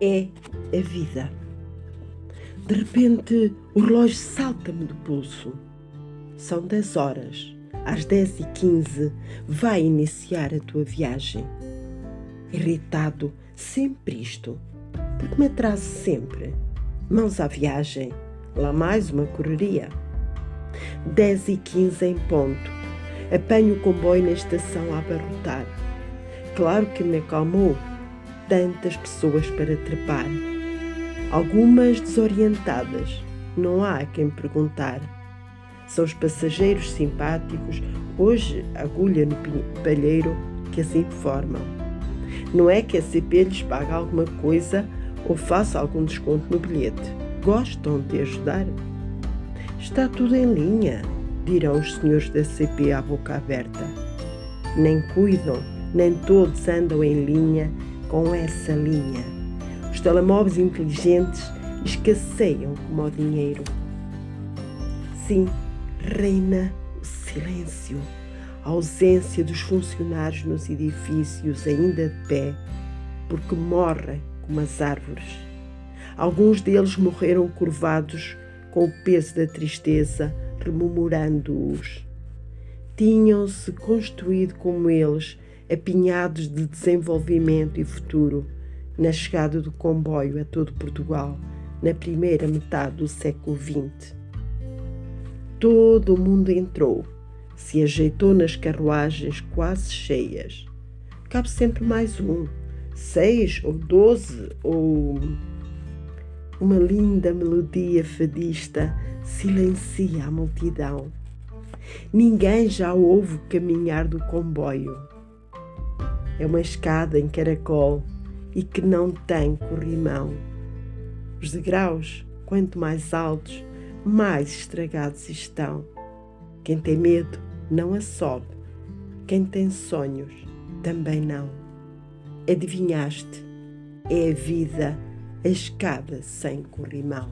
é a vida. De repente, o relógio salta-me do pulso. São 10 horas. Às 10 e 15 vai iniciar a tua viagem. Irritado, sempre isto, porque me atraso sempre. Mãos à viagem, lá mais uma correria. 10 e 15 em ponto. Apanho o comboio na estação a abarrotar. Claro que me acalmou tantas pessoas para trepar. Algumas desorientadas, não há a quem perguntar. São os passageiros simpáticos, hoje agulha no palheiro, que assim informam. Não é que a CP lhes paga alguma coisa ou faça algum desconto no bilhete. Gostam de ajudar? Está tudo em linha, dirão os senhores da CP à boca aberta. Nem cuidam, nem todos andam em linha com essa linha. Os telemóveis inteligentes escasseiam como o dinheiro. Sim, reina o silêncio, a ausência dos funcionários nos edifícios ainda de pé, porque morrem como as árvores. Alguns deles morreram curvados com o peso da tristeza, rememorando-os. Tinham-se construído como eles apinhados de desenvolvimento e futuro, na chegada do comboio a todo Portugal, na primeira metade do século XX. Todo o mundo entrou, se ajeitou nas carruagens quase cheias. Cabe sempre mais um, seis ou doze, ou. Uma linda melodia fadista silencia a multidão. Ninguém já ouve o caminhar do comboio é uma escada em caracol e que não tem corrimão. Os degraus, quanto mais altos, mais estragados estão. Quem tem medo não a sobe, quem tem sonhos também não. Adivinhaste? É a vida a escada sem corrimão.